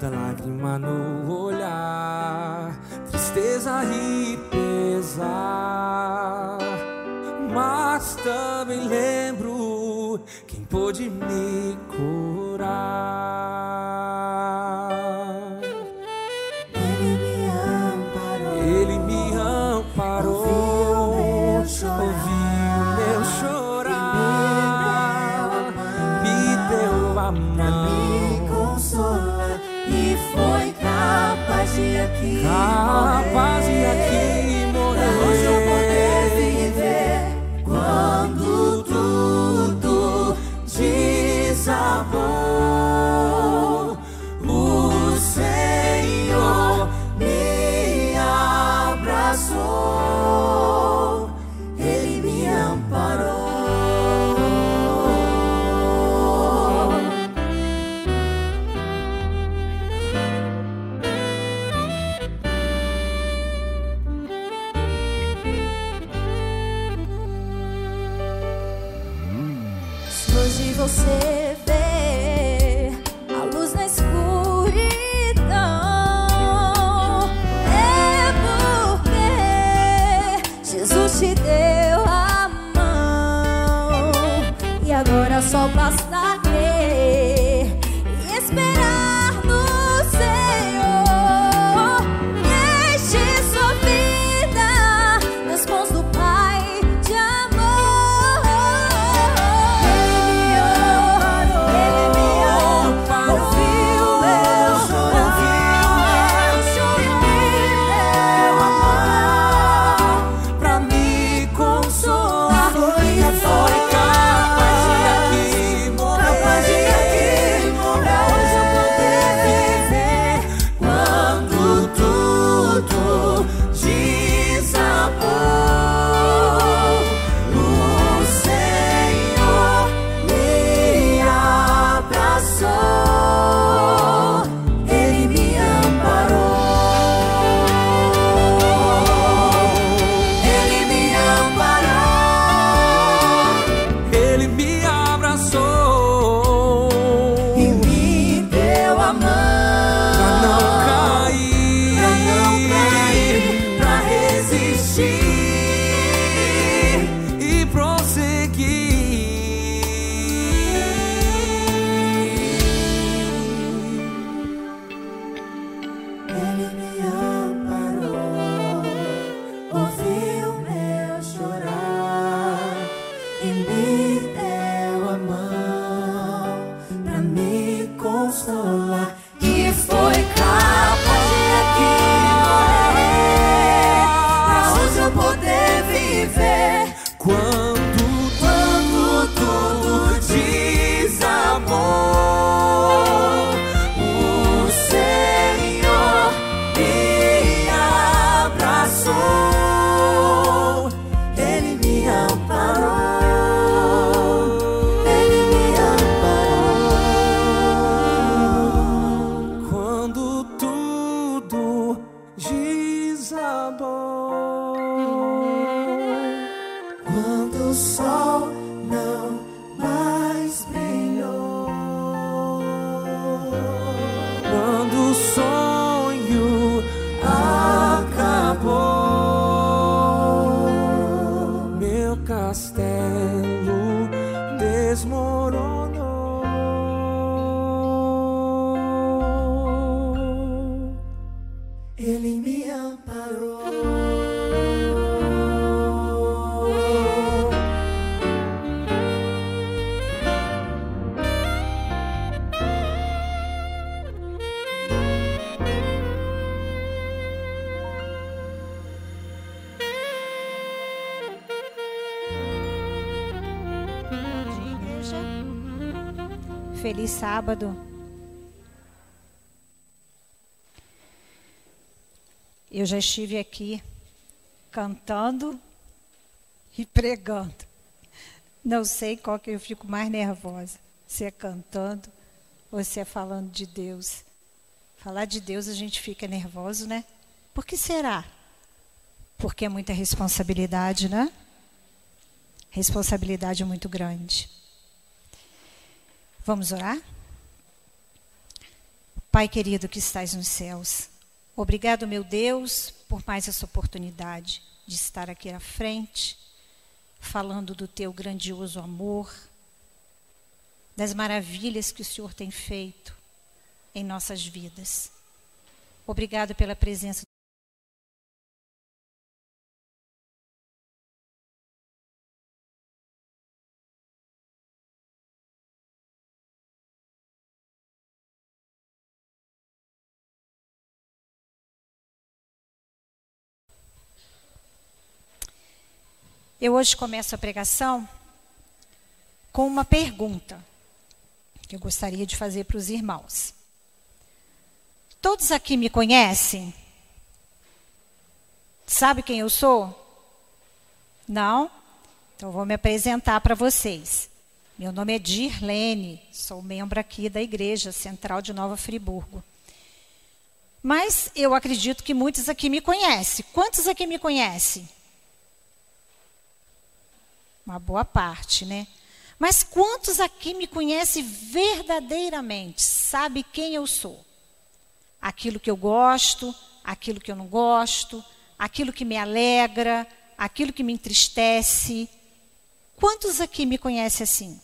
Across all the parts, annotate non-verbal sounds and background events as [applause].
muda lágrima no olhar, tristeza rir. sabor. Quando o sol sábado. Eu já estive aqui cantando e pregando. Não sei qual que eu fico mais nervosa, se é cantando ou se é falando de Deus. Falar de Deus a gente fica nervoso, né? Por que será? Porque é muita responsabilidade, né? Responsabilidade muito grande. Vamos orar? Pai querido que estás nos céus, obrigado, meu Deus, por mais essa oportunidade de estar aqui à frente, falando do teu grandioso amor, das maravilhas que o Senhor tem feito em nossas vidas. Obrigado pela presença Eu hoje começo a pregação com uma pergunta que eu gostaria de fazer para os irmãos. Todos aqui me conhecem? Sabe quem eu sou? Não? Então vou me apresentar para vocês. Meu nome é Dirlene, sou membro aqui da Igreja Central de Nova Friburgo. Mas eu acredito que muitos aqui me conhecem. Quantos aqui me conhecem? Uma boa parte, né? Mas quantos aqui me conhecem verdadeiramente? Sabe quem eu sou? Aquilo que eu gosto, aquilo que eu não gosto, aquilo que me alegra, aquilo que me entristece. Quantos aqui me conhecem assim?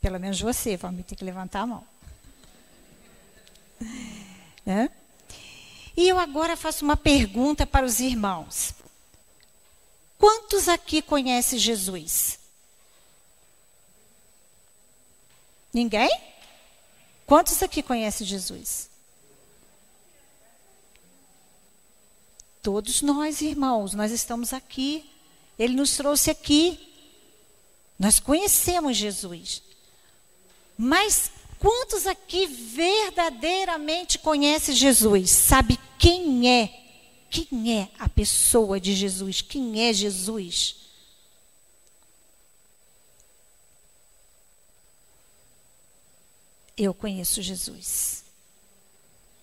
Pelo menos você, vamos ter que levantar a mão. [laughs] E eu agora faço uma pergunta para os irmãos. Quantos aqui conhecem Jesus? Ninguém? Quantos aqui conhecem Jesus? Todos nós, irmãos, nós estamos aqui. Ele nos trouxe aqui. Nós conhecemos Jesus. Mas quantos aqui verdadeiramente conhecem Jesus? Sabe quem é quem é a pessoa de Jesus? Quem é Jesus? Eu conheço Jesus.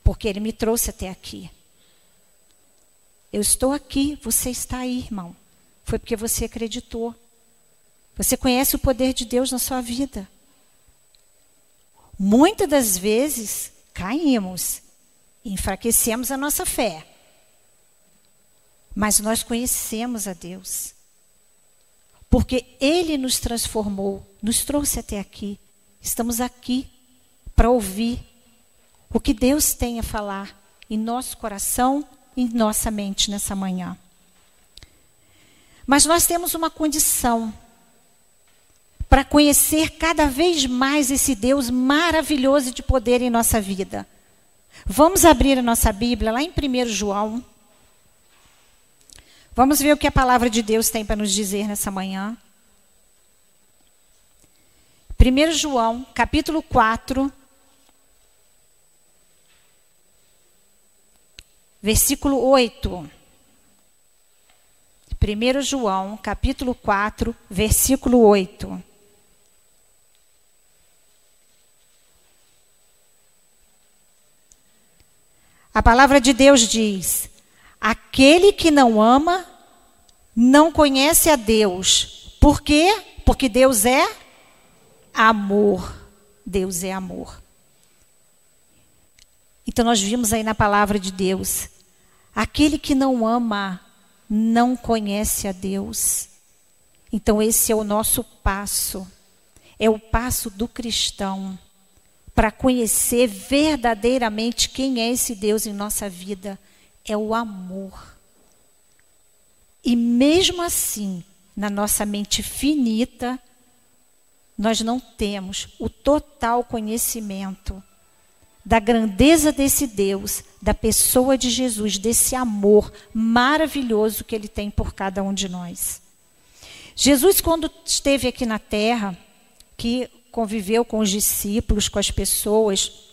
Porque ele me trouxe até aqui. Eu estou aqui, você está aí, irmão. Foi porque você acreditou. Você conhece o poder de Deus na sua vida. Muitas das vezes caímos, enfraquecemos a nossa fé. Mas nós conhecemos a Deus. Porque Ele nos transformou, nos trouxe até aqui. Estamos aqui para ouvir o que Deus tem a falar em nosso coração e em nossa mente nessa manhã. Mas nós temos uma condição para conhecer cada vez mais esse Deus maravilhoso de poder em nossa vida. Vamos abrir a nossa Bíblia lá em 1 João Vamos ver o que a palavra de Deus tem para nos dizer nessa manhã. 1 João, capítulo 4, versículo 8. 1 João, capítulo 4, versículo 8. A palavra de Deus diz: Aquele que não ama não conhece a Deus. Por quê? Porque Deus é amor. Deus é amor. Então nós vimos aí na palavra de Deus: aquele que não ama não conhece a Deus. Então esse é o nosso passo. É o passo do cristão para conhecer verdadeiramente quem é esse Deus em nossa vida é o amor. E mesmo assim, na nossa mente finita, nós não temos o total conhecimento da grandeza desse Deus, da pessoa de Jesus, desse amor maravilhoso que ele tem por cada um de nós. Jesus, quando esteve aqui na terra, que conviveu com os discípulos, com as pessoas,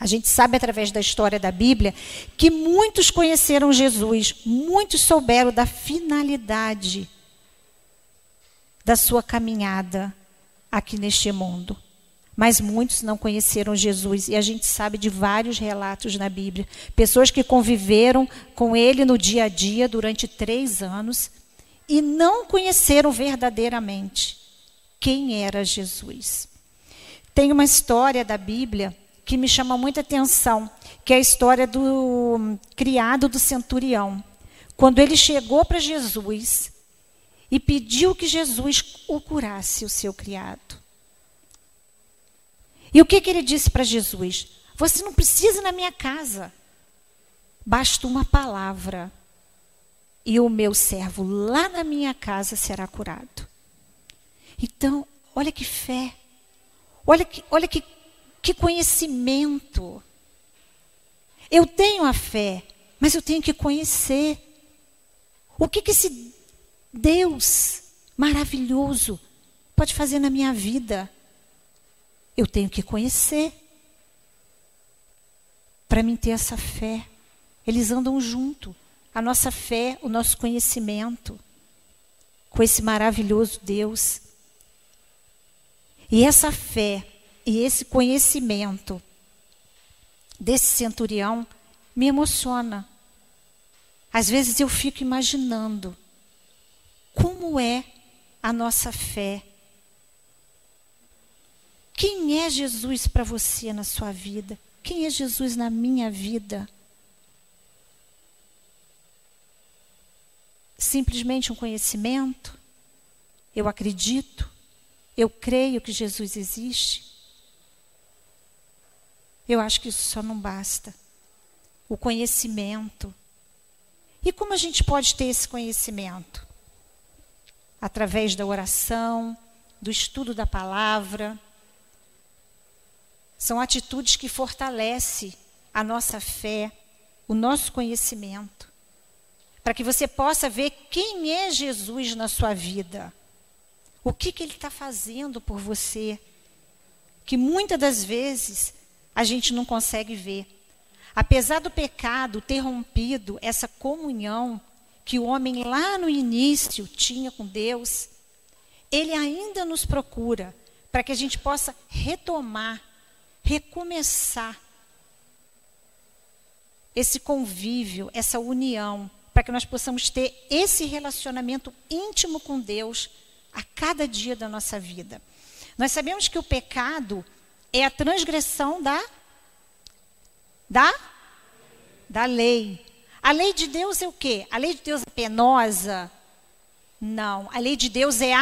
a gente sabe através da história da Bíblia que muitos conheceram Jesus, muitos souberam da finalidade da sua caminhada aqui neste mundo. Mas muitos não conheceram Jesus e a gente sabe de vários relatos na Bíblia. Pessoas que conviveram com ele no dia a dia durante três anos e não conheceram verdadeiramente quem era Jesus. Tem uma história da Bíblia que me chama muita atenção, que é a história do criado do centurião. Quando ele chegou para Jesus e pediu que Jesus o curasse, o seu criado. E o que, que ele disse para Jesus? Você não precisa ir na minha casa. Basta uma palavra. E o meu servo lá na minha casa será curado. Então, olha que fé. Olha que, olha que, que conhecimento. Eu tenho a fé, mas eu tenho que conhecer. O que, que esse Deus maravilhoso pode fazer na minha vida? Eu tenho que conhecer. Para mim ter essa fé. Eles andam junto. A nossa fé, o nosso conhecimento com esse maravilhoso Deus. E essa fé e esse conhecimento desse centurião me emociona. Às vezes eu fico imaginando como é a nossa fé. Quem é Jesus para você na sua vida? Quem é Jesus na minha vida? Simplesmente um conhecimento? Eu acredito? Eu creio que Jesus existe? Eu acho que isso só não basta. O conhecimento. E como a gente pode ter esse conhecimento? Através da oração, do estudo da palavra. São atitudes que fortalecem a nossa fé, o nosso conhecimento. Para que você possa ver quem é Jesus na sua vida. O que, que ele está fazendo por você? Que muitas das vezes a gente não consegue ver. Apesar do pecado ter rompido essa comunhão que o homem lá no início tinha com Deus, ele ainda nos procura para que a gente possa retomar, recomeçar esse convívio, essa união, para que nós possamos ter esse relacionamento íntimo com Deus a cada dia da nossa vida. Nós sabemos que o pecado é a transgressão da da da lei. A lei de Deus é o quê? A lei de Deus é penosa? Não, a lei de Deus é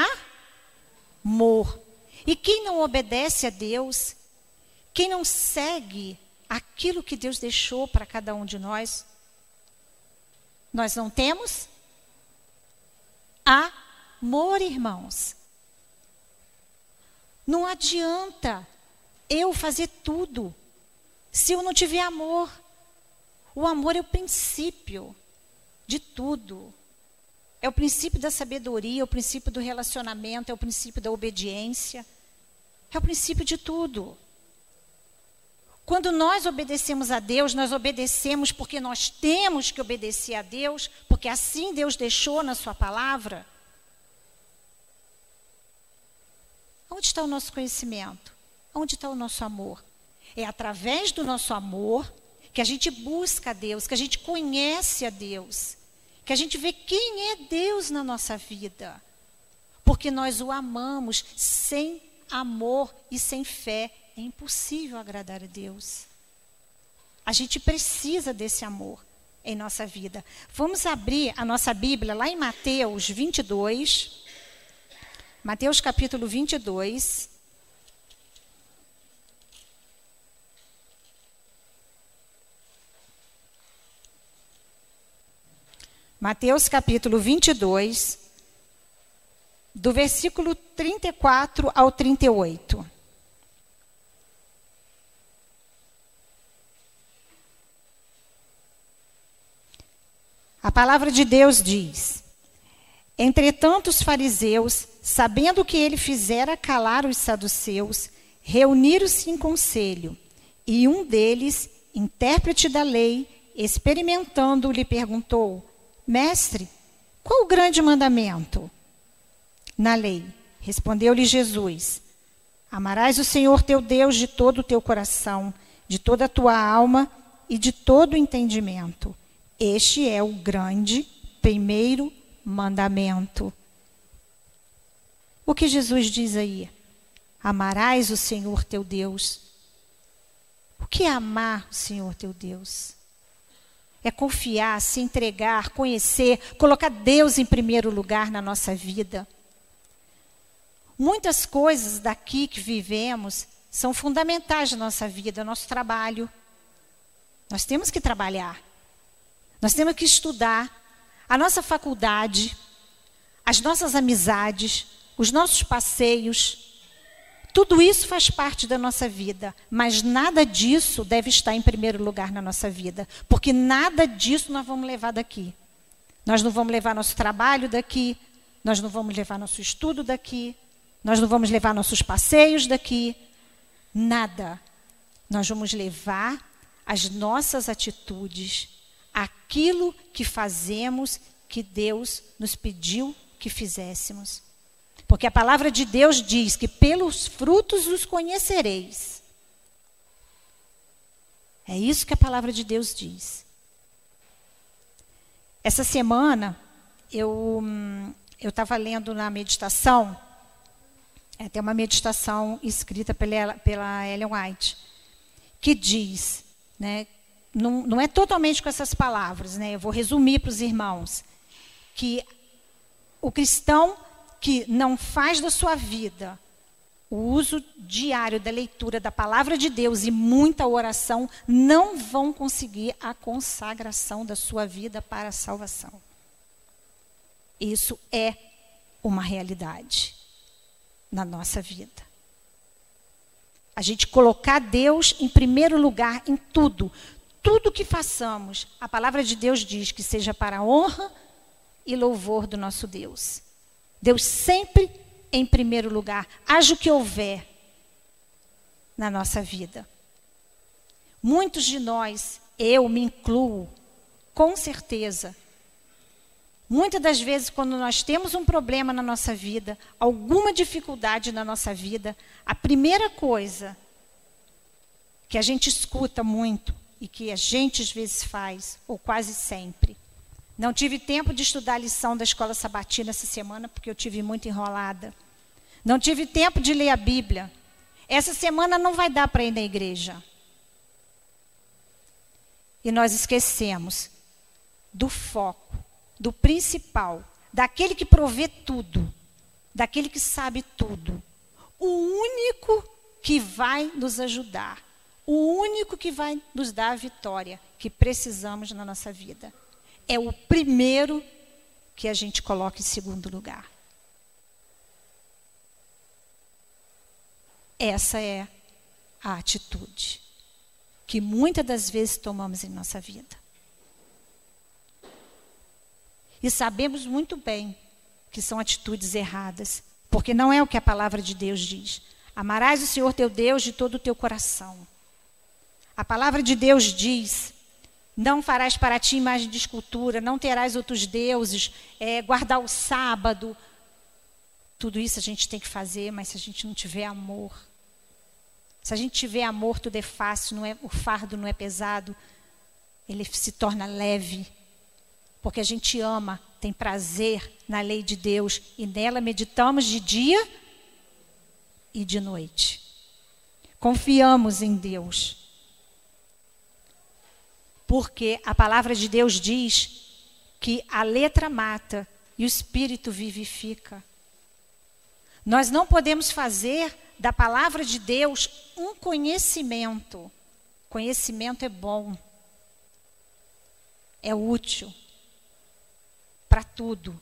amor. E quem não obedece a Deus, quem não segue aquilo que Deus deixou para cada um de nós, nós não temos Amor, irmãos. Não adianta eu fazer tudo se eu não tiver amor. O amor é o princípio de tudo. É o princípio da sabedoria, é o princípio do relacionamento, é o princípio da obediência. É o princípio de tudo. Quando nós obedecemos a Deus, nós obedecemos porque nós temos que obedecer a Deus, porque assim Deus deixou na Sua palavra. Onde está o nosso conhecimento? Onde está o nosso amor? É através do nosso amor que a gente busca a Deus, que a gente conhece a Deus, que a gente vê quem é Deus na nossa vida. Porque nós o amamos sem amor e sem fé. É impossível agradar a Deus. A gente precisa desse amor em nossa vida. Vamos abrir a nossa Bíblia lá em Mateus 22. Mateus capítulo 22. Mateus capítulo 22, do versículo 34 ao 38. A palavra de Deus diz: Entretanto, os fariseus, sabendo que ele fizera calar os saduceus, reuniram-se em conselho. E um deles, intérprete da lei, experimentando, lhe perguntou: Mestre, qual o grande mandamento? Na lei, respondeu-lhe Jesus: Amarás o Senhor teu Deus de todo o teu coração, de toda a tua alma e de todo o entendimento. Este é o grande primeiro mandamento. O que Jesus diz aí? Amarás o Senhor teu Deus. O que é amar o Senhor teu Deus? É confiar, se entregar, conhecer, colocar Deus em primeiro lugar na nossa vida. Muitas coisas daqui que vivemos são fundamentais na nossa vida, nosso trabalho. Nós temos que trabalhar. Nós temos que estudar. A nossa faculdade, as nossas amizades, os nossos passeios, tudo isso faz parte da nossa vida, mas nada disso deve estar em primeiro lugar na nossa vida, porque nada disso nós vamos levar daqui. Nós não vamos levar nosso trabalho daqui, nós não vamos levar nosso estudo daqui, nós não vamos levar nossos passeios daqui, nada. Nós vamos levar as nossas atitudes, aquilo que fazemos que Deus nos pediu que fizéssemos. Porque a palavra de Deus diz que pelos frutos os conhecereis. É isso que a palavra de Deus diz. Essa semana, eu hum, estava lendo na meditação, é, tem uma meditação escrita pela, pela Ellen White, que diz, né, não, não é totalmente com essas palavras, né, eu vou resumir para os irmãos, que o cristão que não faz da sua vida o uso diário da leitura da palavra de Deus e muita oração não vão conseguir a consagração da sua vida para a salvação. Isso é uma realidade na nossa vida. A gente colocar Deus em primeiro lugar em tudo. Tudo que façamos, a palavra de Deus diz que seja para a honra e louvor do nosso Deus. Deus sempre em primeiro lugar, haja o que houver na nossa vida. Muitos de nós, eu me incluo, com certeza, muitas das vezes, quando nós temos um problema na nossa vida, alguma dificuldade na nossa vida, a primeira coisa que a gente escuta muito e que a gente às vezes faz, ou quase sempre, não tive tempo de estudar a lição da escola sabatina essa semana, porque eu tive muito enrolada. Não tive tempo de ler a Bíblia. Essa semana não vai dar para ir na igreja. E nós esquecemos do foco, do principal, daquele que provê tudo, daquele que sabe tudo. O único que vai nos ajudar, o único que vai nos dar a vitória que precisamos na nossa vida é o primeiro que a gente coloca em segundo lugar. Essa é a atitude que muitas das vezes tomamos em nossa vida. E sabemos muito bem que são atitudes erradas, porque não é o que a palavra de Deus diz. Amarás o Senhor teu Deus de todo o teu coração. A palavra de Deus diz não farás para ti imagem de escultura, não terás outros deuses, é, guardar o sábado. Tudo isso a gente tem que fazer, mas se a gente não tiver amor, se a gente tiver amor, tudo é fácil, não é, o fardo não é pesado, ele se torna leve, porque a gente ama, tem prazer na lei de Deus e nela meditamos de dia e de noite. Confiamos em Deus. Porque a palavra de Deus diz que a letra mata e o espírito vivifica. Nós não podemos fazer da palavra de Deus um conhecimento. Conhecimento é bom, é útil para tudo.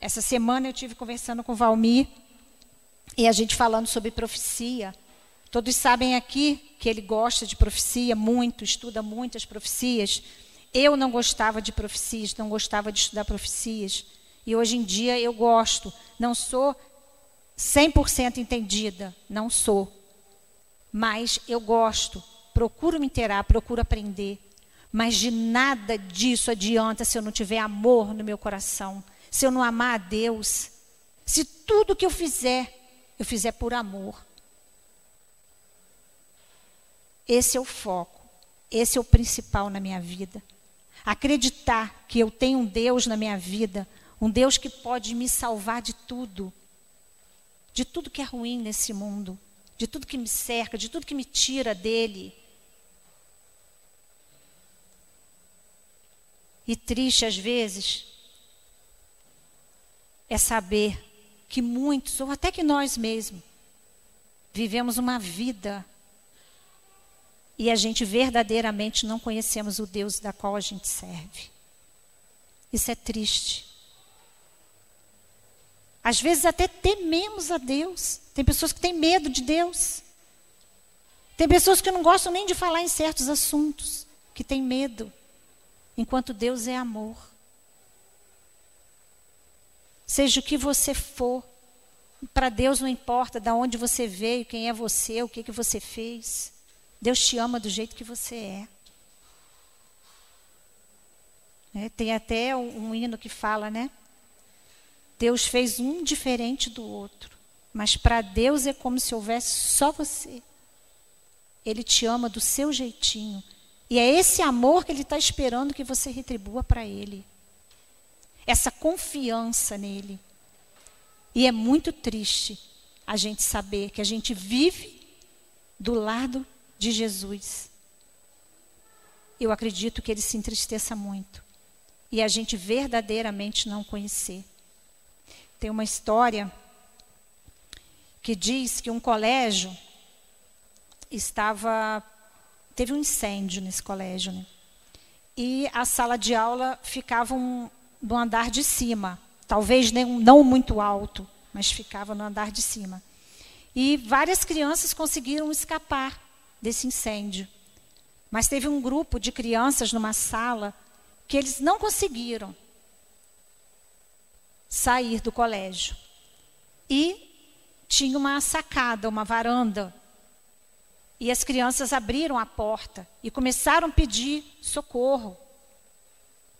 Essa semana eu tive conversando com o Valmir e a gente falando sobre profecia. Todos sabem aqui que ele gosta de profecia muito, estuda muitas profecias. Eu não gostava de profecias, não gostava de estudar profecias. E hoje em dia eu gosto. Não sou 100% entendida, não sou. Mas eu gosto, procuro me inteirar, procuro aprender. Mas de nada disso adianta se eu não tiver amor no meu coração, se eu não amar a Deus. Se tudo que eu fizer eu fizer por amor. Esse é o foco, esse é o principal na minha vida. Acreditar que eu tenho um Deus na minha vida, um Deus que pode me salvar de tudo, de tudo que é ruim nesse mundo, de tudo que me cerca, de tudo que me tira dele. E triste às vezes é saber que muitos, ou até que nós mesmos, vivemos uma vida e a gente verdadeiramente não conhecemos o Deus da qual a gente serve. Isso é triste. Às vezes até tememos a Deus. Tem pessoas que têm medo de Deus. Tem pessoas que não gostam nem de falar em certos assuntos, que têm medo, enquanto Deus é amor. Seja o que você for, para Deus não importa de onde você veio, quem é você, o que, que você fez. Deus te ama do jeito que você é. é tem até um, um hino que fala, né? Deus fez um diferente do outro. Mas para Deus é como se houvesse só você. Ele te ama do seu jeitinho. E é esse amor que Ele está esperando que você retribua para Ele essa confiança nele. E é muito triste a gente saber que a gente vive do lado de Jesus. Eu acredito que ele se entristeça muito. E a gente verdadeiramente não conhecer. Tem uma história que diz que um colégio estava. Teve um incêndio nesse colégio, né? E a sala de aula ficava um, no andar de cima. Talvez nem, não muito alto, mas ficava no andar de cima. E várias crianças conseguiram escapar desse incêndio. Mas teve um grupo de crianças numa sala que eles não conseguiram sair do colégio. E tinha uma sacada, uma varanda. E as crianças abriram a porta e começaram a pedir socorro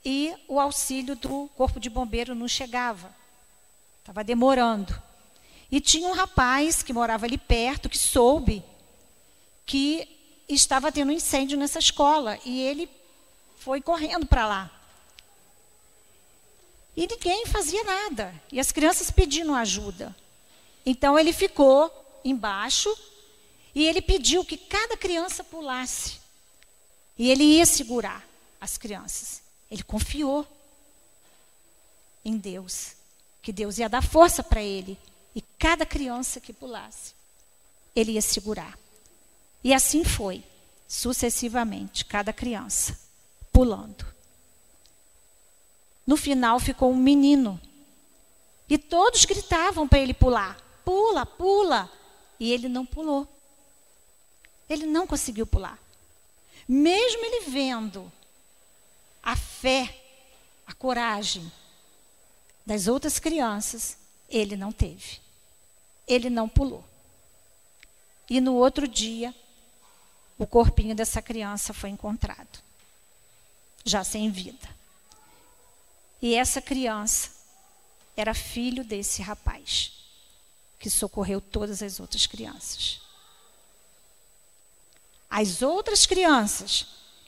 e o auxílio do corpo de bombeiro não chegava. Estava demorando. E tinha um rapaz que morava ali perto, que soube que estava tendo incêndio nessa escola. E ele foi correndo para lá. E ninguém fazia nada. E as crianças pedindo ajuda. Então ele ficou embaixo e ele pediu que cada criança pulasse. E ele ia segurar as crianças. Ele confiou em Deus, que Deus ia dar força para ele. E cada criança que pulasse, ele ia segurar. E assim foi, sucessivamente, cada criança pulando. No final ficou um menino. E todos gritavam para ele pular: pula, pula. E ele não pulou. Ele não conseguiu pular. Mesmo ele vendo a fé, a coragem das outras crianças, ele não teve. Ele não pulou. E no outro dia, o corpinho dessa criança foi encontrado, já sem vida. E essa criança era filho desse rapaz, que socorreu todas as outras crianças. As outras crianças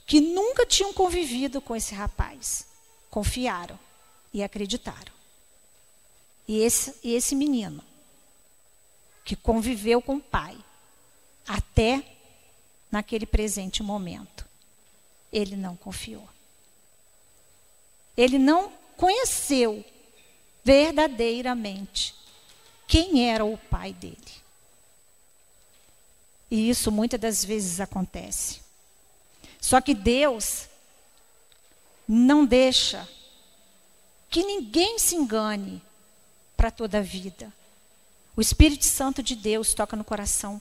que nunca tinham convivido com esse rapaz. Confiaram e acreditaram. E esse, e esse menino, que conviveu com o pai até naquele presente momento, ele não confiou. Ele não conheceu verdadeiramente quem era o pai dele. E isso muitas das vezes acontece. Só que Deus não deixa que ninguém se engane para toda a vida. O Espírito Santo de Deus toca no coração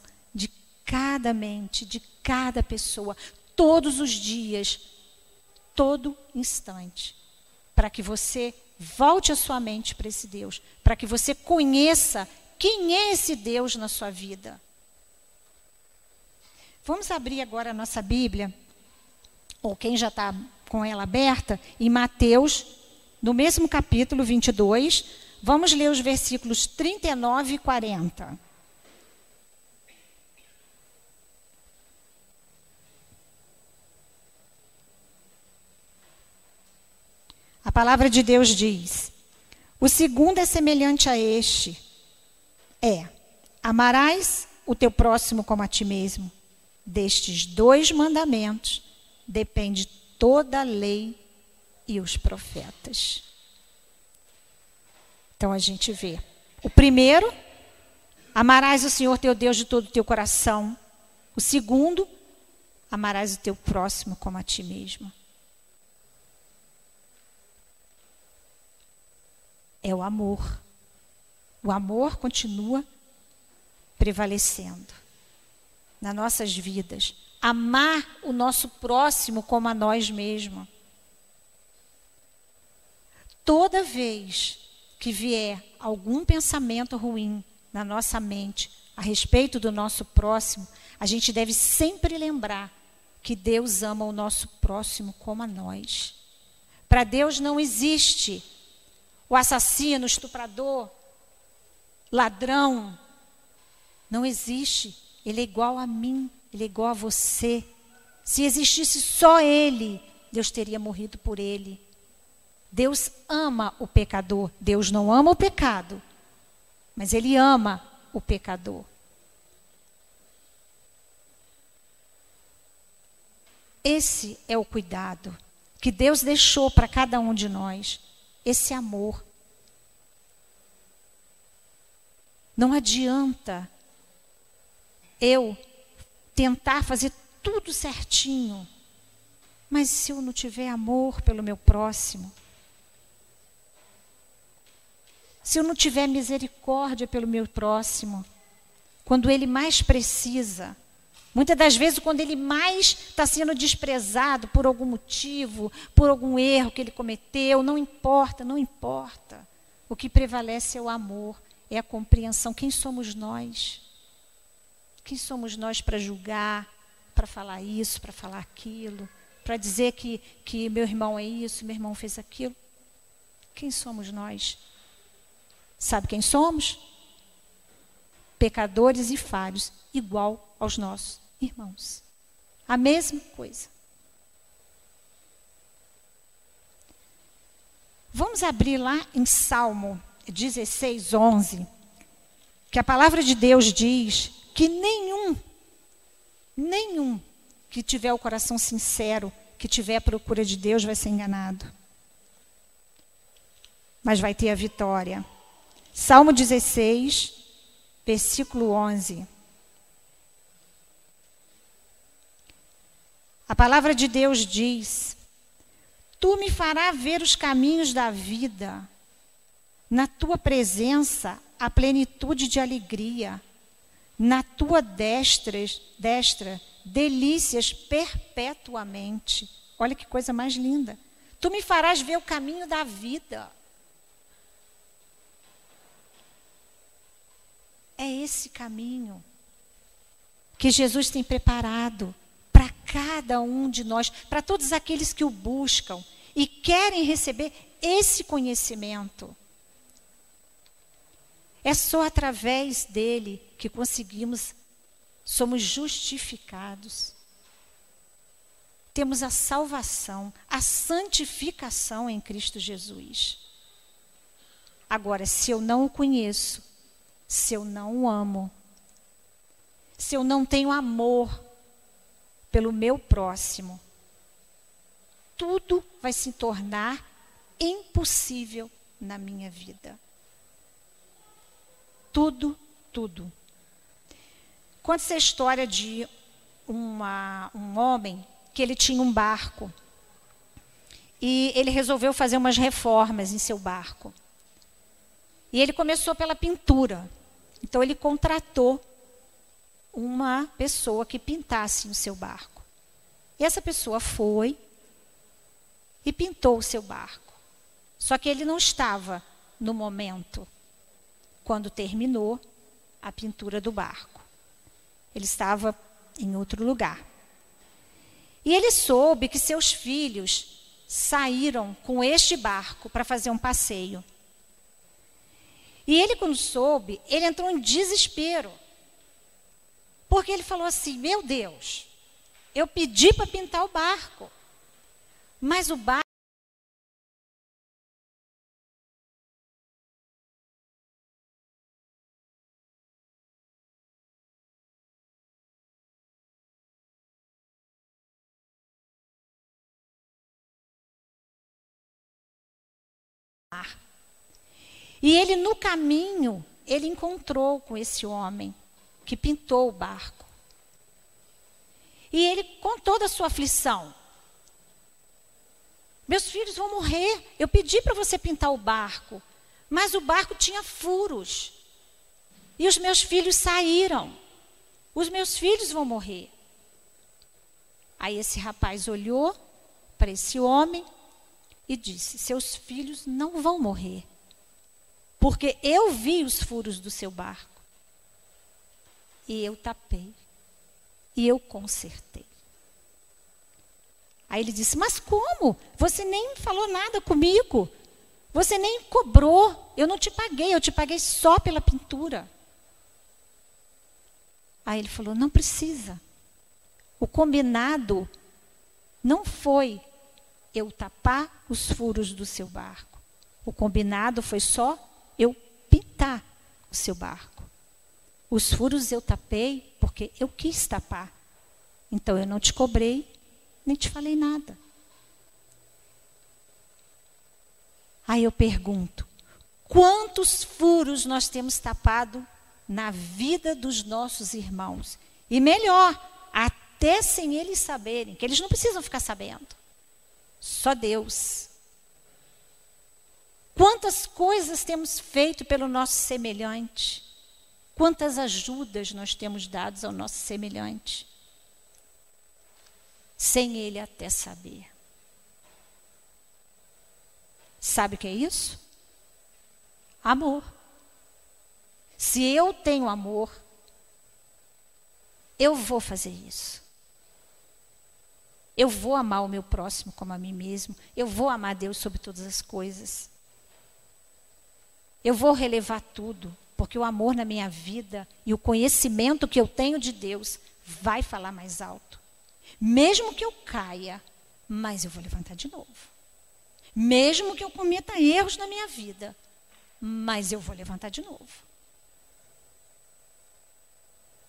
cada mente, de cada pessoa, todos os dias, todo instante, para que você volte a sua mente para esse Deus, para que você conheça quem é esse Deus na sua vida. Vamos abrir agora a nossa Bíblia ou quem já está com ela aberta, em Mateus, no mesmo capítulo 22, vamos ler os versículos 39 e 40. Palavra de Deus diz: o segundo é semelhante a este: é, amarás o teu próximo como a ti mesmo. Destes dois mandamentos depende toda a lei e os profetas. Então a gente vê. O primeiro, amarás o Senhor teu Deus de todo o teu coração. O segundo, amarás o teu próximo como a ti mesmo. É o amor. O amor continua prevalecendo nas nossas vidas. Amar o nosso próximo como a nós mesmos. Toda vez que vier algum pensamento ruim na nossa mente a respeito do nosso próximo, a gente deve sempre lembrar que Deus ama o nosso próximo como a nós. Para Deus não existe o assassino, o estuprador, ladrão. Não existe. Ele é igual a mim, ele é igual a você. Se existisse só ele, Deus teria morrido por ele. Deus ama o pecador. Deus não ama o pecado, mas ele ama o pecador. Esse é o cuidado que Deus deixou para cada um de nós, esse amor. Não adianta eu tentar fazer tudo certinho, mas se eu não tiver amor pelo meu próximo, se eu não tiver misericórdia pelo meu próximo, quando ele mais precisa, muitas das vezes quando ele mais está sendo desprezado por algum motivo, por algum erro que ele cometeu, não importa, não importa. O que prevalece é o amor, é a compreensão. Quem somos nós? Quem somos nós para julgar, para falar isso, para falar aquilo, para dizer que, que meu irmão é isso, meu irmão fez aquilo? Quem somos nós? Sabe quem somos? Pecadores e falhos, igual aos nossos irmãos. A mesma coisa. Vamos abrir lá em Salmo 16, 11, que a palavra de Deus diz que nenhum, nenhum que tiver o coração sincero, que tiver a procura de Deus, vai ser enganado. Mas vai ter a vitória. Salmo 16, versículo 11. A palavra de Deus diz: Tu me farás ver os caminhos da vida, na tua presença a plenitude de alegria, na tua destra, destra delícias perpetuamente. Olha que coisa mais linda. Tu me farás ver o caminho da vida. É esse caminho que Jesus tem preparado para cada um de nós, para todos aqueles que o buscam e querem receber esse conhecimento. É só através dele que conseguimos, somos justificados. Temos a salvação, a santificação em Cristo Jesus. Agora, se eu não o conheço, se eu não o amo, se eu não tenho amor pelo meu próximo, tudo vai se tornar impossível na minha vida. Tudo, tudo. Conta-se a história de uma, um homem que ele tinha um barco. E ele resolveu fazer umas reformas em seu barco. E ele começou pela pintura. Então ele contratou uma pessoa que pintasse no seu barco. E essa pessoa foi e pintou o seu barco. Só que ele não estava no momento quando terminou a pintura do barco. Ele estava em outro lugar. E ele soube que seus filhos saíram com este barco para fazer um passeio. E ele, quando soube, ele entrou em desespero. Porque ele falou assim: Meu Deus, eu pedi para pintar o barco, mas o barco. E ele no caminho, ele encontrou com esse homem que pintou o barco. E ele contou da sua aflição. Meus filhos vão morrer. Eu pedi para você pintar o barco, mas o barco tinha furos. E os meus filhos saíram. Os meus filhos vão morrer. Aí esse rapaz olhou para esse homem e disse: Seus filhos não vão morrer, porque eu vi os furos do seu barco e eu tapei e eu consertei. Aí ele disse: Mas como? Você nem falou nada comigo. Você nem cobrou. Eu não te paguei, eu te paguei só pela pintura. Aí ele falou: Não precisa. O combinado não foi eu tapar os furos do seu barco. O combinado foi só eu pintar o seu barco. Os furos eu tapei porque eu quis tapar. Então eu não te cobrei, nem te falei nada. Aí eu pergunto: quantos furos nós temos tapado na vida dos nossos irmãos? E melhor, até sem eles saberem, que eles não precisam ficar sabendo. Só Deus. Quantas coisas temos feito pelo nosso semelhante? Quantas ajudas nós temos dado ao nosso semelhante? Sem ele até saber. Sabe o que é isso? Amor. Se eu tenho amor, eu vou fazer isso. Eu vou amar o meu próximo como a mim mesmo. Eu vou amar Deus sobre todas as coisas. Eu vou relevar tudo, porque o amor na minha vida e o conhecimento que eu tenho de Deus vai falar mais alto. Mesmo que eu caia, mas eu vou levantar de novo. Mesmo que eu cometa erros na minha vida, mas eu vou levantar de novo.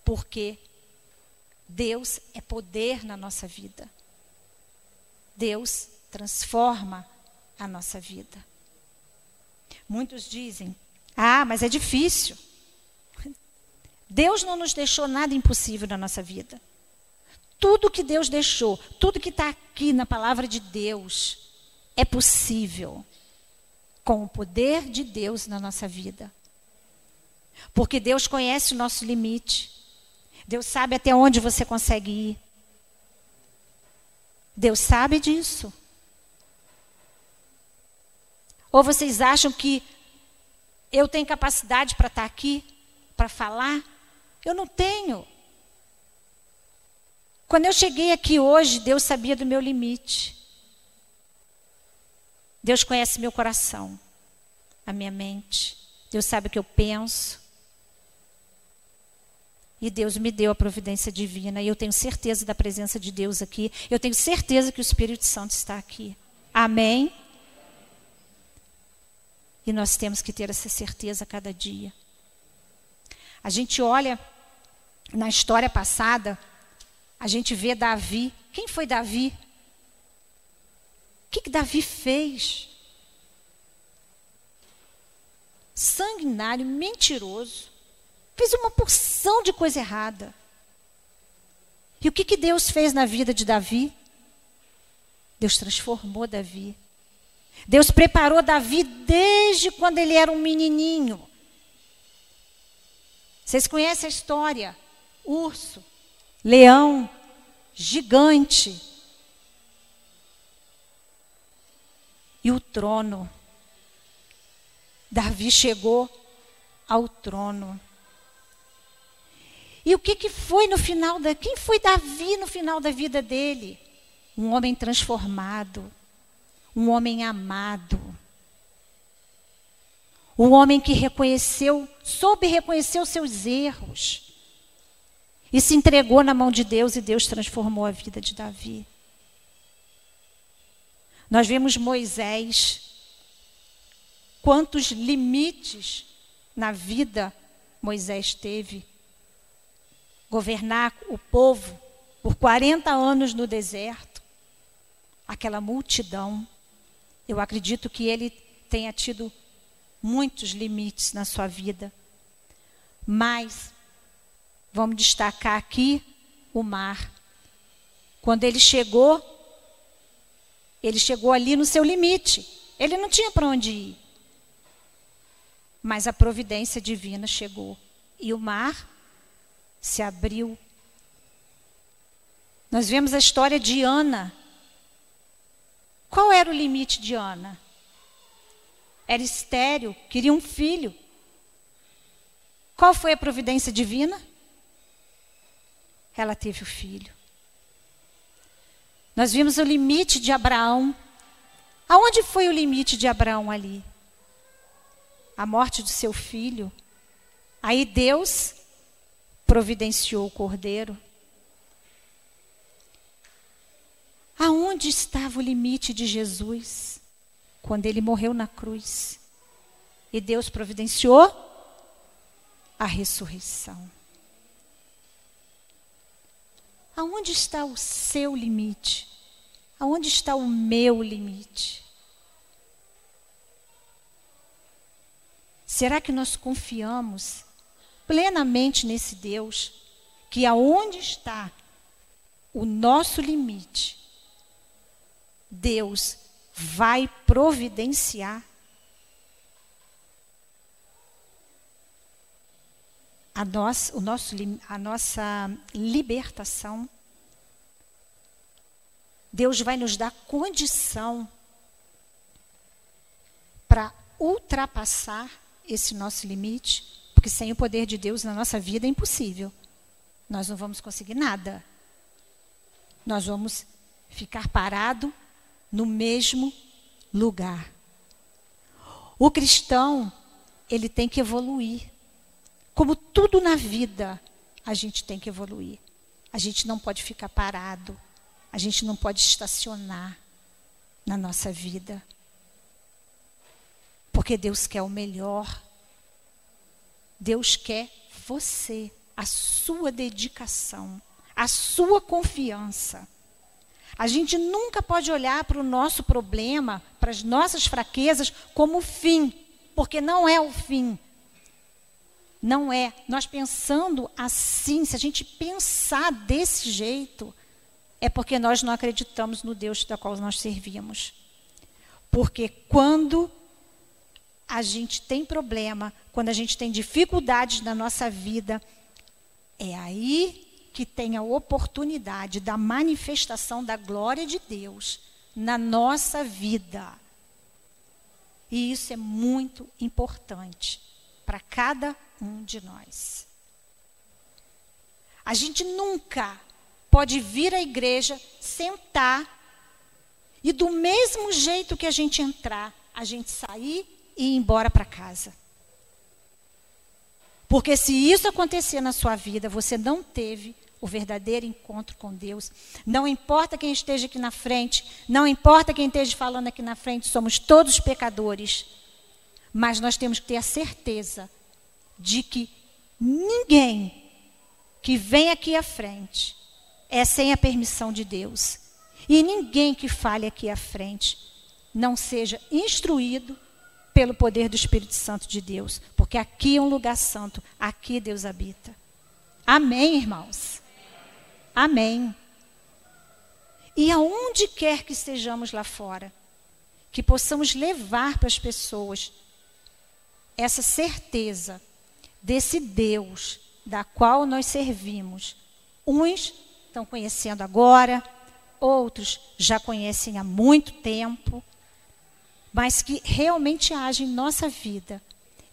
Porque Deus é poder na nossa vida. Deus transforma a nossa vida. Muitos dizem: ah, mas é difícil. Deus não nos deixou nada impossível na nossa vida. Tudo que Deus deixou, tudo que está aqui na palavra de Deus, é possível com o poder de Deus na nossa vida. Porque Deus conhece o nosso limite. Deus sabe até onde você consegue ir. Deus sabe disso. Ou vocês acham que eu tenho capacidade para estar aqui, para falar? Eu não tenho. Quando eu cheguei aqui hoje, Deus sabia do meu limite. Deus conhece meu coração, a minha mente. Deus sabe o que eu penso. E Deus me deu a providência divina. E eu tenho certeza da presença de Deus aqui. Eu tenho certeza que o Espírito Santo está aqui. Amém? E nós temos que ter essa certeza a cada dia. A gente olha na história passada, a gente vê Davi. Quem foi Davi? O que, que Davi fez? Sanguinário, mentiroso Fez uma porção de coisa errada. E o que, que Deus fez na vida de Davi? Deus transformou Davi. Deus preparou Davi desde quando ele era um menininho. Vocês conhecem a história? Urso, leão, gigante. E o trono. Davi chegou ao trono. E o que, que foi no final da. Quem foi Davi no final da vida dele? Um homem transformado, um homem amado. Um homem que reconheceu, soube reconhecer os seus erros. E se entregou na mão de Deus e Deus transformou a vida de Davi. Nós vemos Moisés, quantos limites na vida Moisés teve governar o povo por 40 anos no deserto, aquela multidão. Eu acredito que ele tenha tido muitos limites na sua vida. Mas vamos destacar aqui o mar. Quando ele chegou, ele chegou ali no seu limite. Ele não tinha para onde ir. Mas a providência divina chegou e o mar se abriu. Nós vemos a história de Ana. Qual era o limite de Ana? Era estéril, queria um filho. Qual foi a providência divina? Ela teve o filho. Nós vimos o limite de Abraão. Aonde foi o limite de Abraão ali? A morte de seu filho. Aí Deus providenciou o cordeiro. Aonde estava o limite de Jesus quando ele morreu na cruz? E Deus providenciou a ressurreição. Aonde está o seu limite? Aonde está o meu limite? Será que nós confiamos plenamente nesse Deus que aonde está o nosso limite, Deus vai providenciar a nossa, o nosso, a nossa libertação. Deus vai nos dar condição para ultrapassar esse nosso limite, porque sem o poder de Deus na nossa vida é impossível. Nós não vamos conseguir nada. Nós vamos ficar parado no mesmo lugar. O cristão, ele tem que evoluir. Como tudo na vida, a gente tem que evoluir. A gente não pode ficar parado. A gente não pode estacionar na nossa vida. Porque Deus quer o melhor. Deus quer você, a sua dedicação, a sua confiança. A gente nunca pode olhar para o nosso problema, para as nossas fraquezas, como fim, porque não é o fim. Não é. Nós pensando assim, se a gente pensar desse jeito, é porque nós não acreditamos no Deus da qual nós servimos. Porque quando a gente tem problema, quando a gente tem dificuldades na nossa vida, é aí que tem a oportunidade da manifestação da glória de Deus na nossa vida. E isso é muito importante para cada um de nós. A gente nunca pode vir à igreja, sentar e do mesmo jeito que a gente entrar, a gente sair e ir embora para casa. Porque se isso acontecer na sua vida, você não teve o verdadeiro encontro com Deus. Não importa quem esteja aqui na frente, não importa quem esteja falando aqui na frente, somos todos pecadores. Mas nós temos que ter a certeza de que ninguém que vem aqui à frente é sem a permissão de Deus. E ninguém que fale aqui à frente não seja instruído pelo poder do Espírito Santo de Deus, porque aqui é um lugar santo, aqui Deus habita. Amém, irmãos? Amém. E aonde quer que estejamos lá fora, que possamos levar para as pessoas essa certeza desse Deus da qual nós servimos. Uns estão conhecendo agora, outros já conhecem há muito tempo, mas que realmente age em nossa vida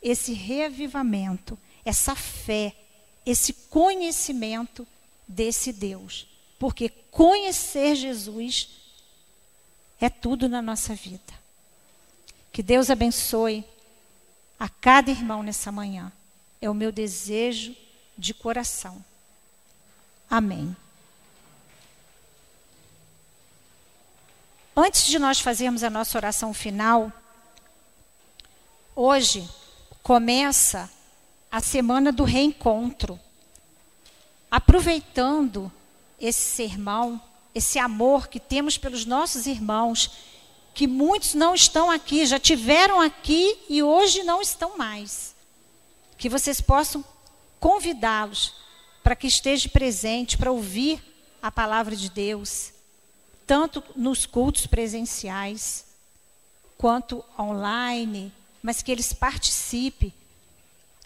esse reavivamento, essa fé, esse conhecimento desse Deus. Porque conhecer Jesus é tudo na nossa vida. Que Deus abençoe a cada irmão nessa manhã. É o meu desejo de coração. Amém. Antes de nós fazermos a nossa oração final, hoje começa a semana do reencontro. Aproveitando esse sermão, esse amor que temos pelos nossos irmãos que muitos não estão aqui, já tiveram aqui e hoje não estão mais. Que vocês possam convidá-los para que esteja presente, para ouvir a palavra de Deus, tanto nos cultos presenciais, quanto online, mas que eles participem.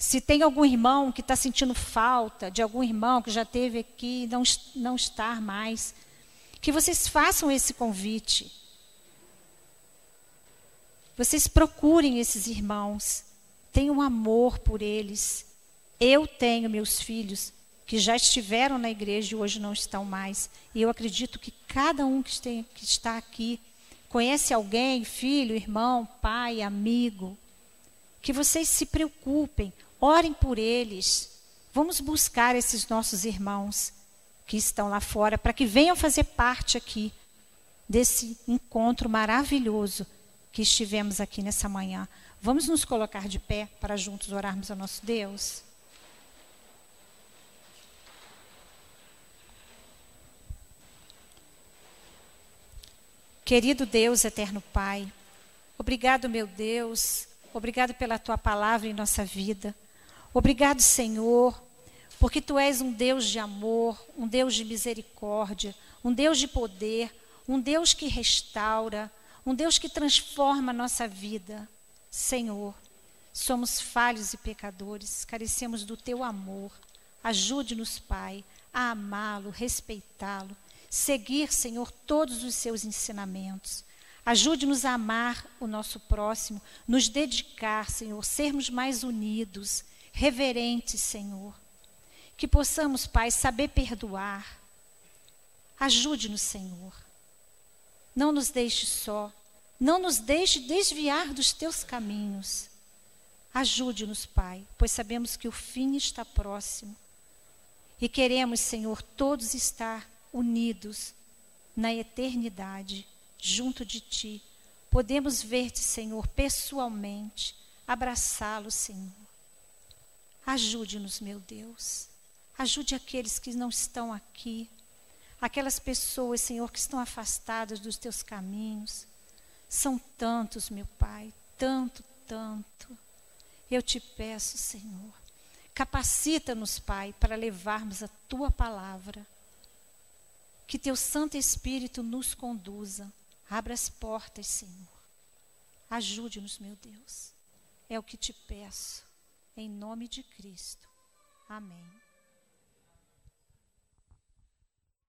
Se tem algum irmão que está sentindo falta de algum irmão que já teve aqui e não, não estar mais, que vocês façam esse convite. Vocês procurem esses irmãos, tenham amor por eles. Eu tenho meus filhos que já estiveram na igreja e hoje não estão mais. E eu acredito que cada um que, que está aqui conhece alguém, filho, irmão, pai, amigo, que vocês se preocupem, orem por eles. Vamos buscar esses nossos irmãos que estão lá fora para que venham fazer parte aqui desse encontro maravilhoso que estivemos aqui nessa manhã. Vamos nos colocar de pé para juntos orarmos ao nosso Deus? Querido Deus, eterno Pai, obrigado, meu Deus, obrigado pela tua palavra em nossa vida. Obrigado, Senhor, porque tu és um Deus de amor, um Deus de misericórdia, um Deus de poder, um Deus que restaura, um Deus que transforma a nossa vida. Senhor, somos falhos e pecadores, carecemos do teu amor. Ajude-nos, Pai, a amá-lo, respeitá-lo, seguir, Senhor, todos os seus ensinamentos. Ajude-nos a amar o nosso próximo, nos dedicar, Senhor, sermos mais unidos, reverentes, Senhor. Que possamos, Pai, saber perdoar. Ajude-nos, Senhor. Não nos deixe só. Não nos deixe desviar dos teus caminhos. Ajude-nos, Pai, pois sabemos que o fim está próximo. E queremos, Senhor, todos estar unidos na eternidade, junto de Ti. Podemos ver-te, Senhor, pessoalmente, abraçá-lo, Senhor. Ajude-nos, meu Deus. Ajude aqueles que não estão aqui, aquelas pessoas, Senhor, que estão afastadas dos teus caminhos. São tantos, meu Pai, tanto, tanto. Eu te peço, Senhor, capacita-nos, Pai, para levarmos a tua palavra. Que teu Santo Espírito nos conduza. Abra as portas, Senhor. Ajude-nos, meu Deus. É o que te peço. Em nome de Cristo. Amém.